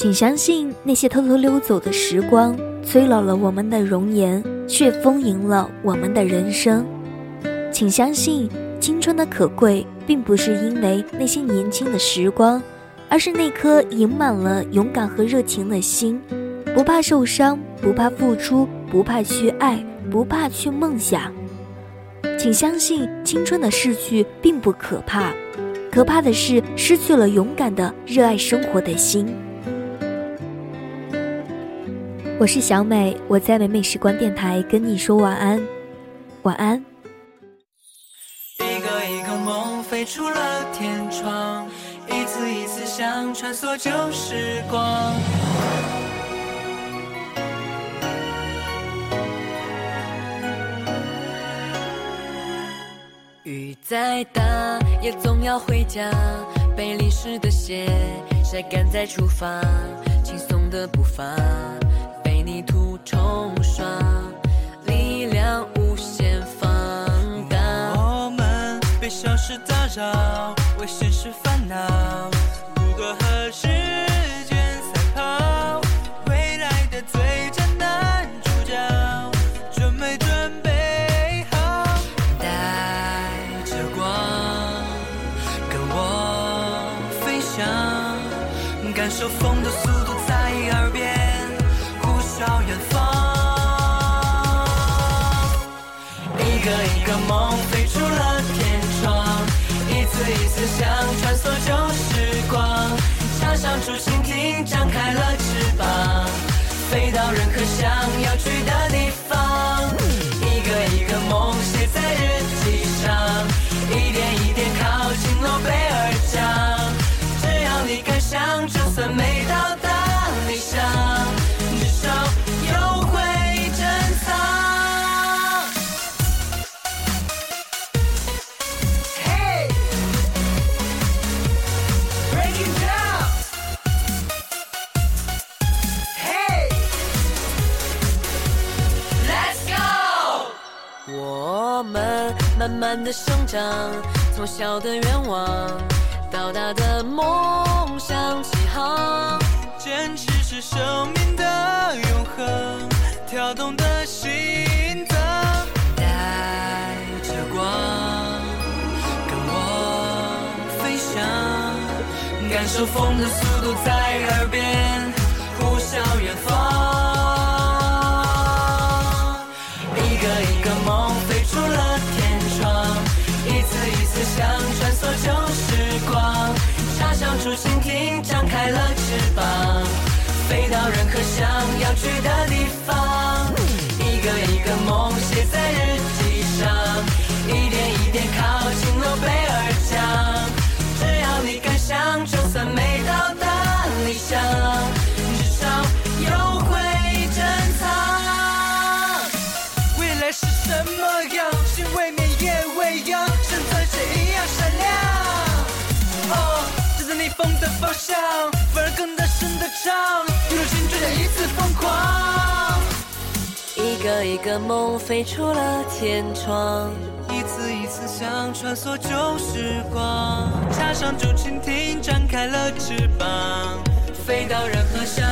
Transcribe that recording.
请相信那些偷偷溜走的时光，催老了我们的容颜，却丰盈了我们的人生。请相信青春的可贵，并不是因为那些年轻的时光，而是那颗盈满了勇敢和热情的心。不怕受伤，不怕付出，不怕去爱，不怕去梦想。请相信，青春的逝去并不可怕，可怕的是失去了勇敢的热爱生活的心。我是小美，我在美美时光电台跟你说晚安，晚安。一个一个梦飞出了天窗，一次一次想穿梭旧时光。雨再大也总要回家，被淋湿的鞋晒干再出发，轻松的步伐们被小事打扰，为现实烦恼，如何和时间赛跑？未来的最佳男主角，准没准备好？带着光，跟我飞翔，感受风的速度在耳边呼啸远方。一个一个梦飞，一次一次想穿梭旧时光，插上竹蜻蜓，张开了慢慢的生长，从小的愿望到大的梦想起航，坚持是生命的永恒，跳动的心脏，带着光。跟我飞翔，感受风的速度在耳边呼啸远方。一个一个梦插上竹蜻蜓，张开了翅膀，飞到任何想要去的地方。一个一个梦飞出了天窗，一次一次想穿梭旧时光，插上竹蜻蜓，展开了翅膀，飞到任何想